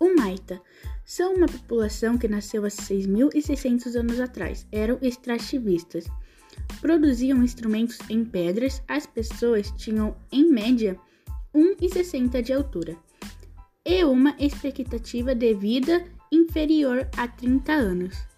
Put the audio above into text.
O Maita são uma população que nasceu há 6.600 anos atrás. Eram extrativistas. Produziam instrumentos em pedras. As pessoas tinham, em média, 1,60 de altura e uma expectativa de vida inferior a 30 anos.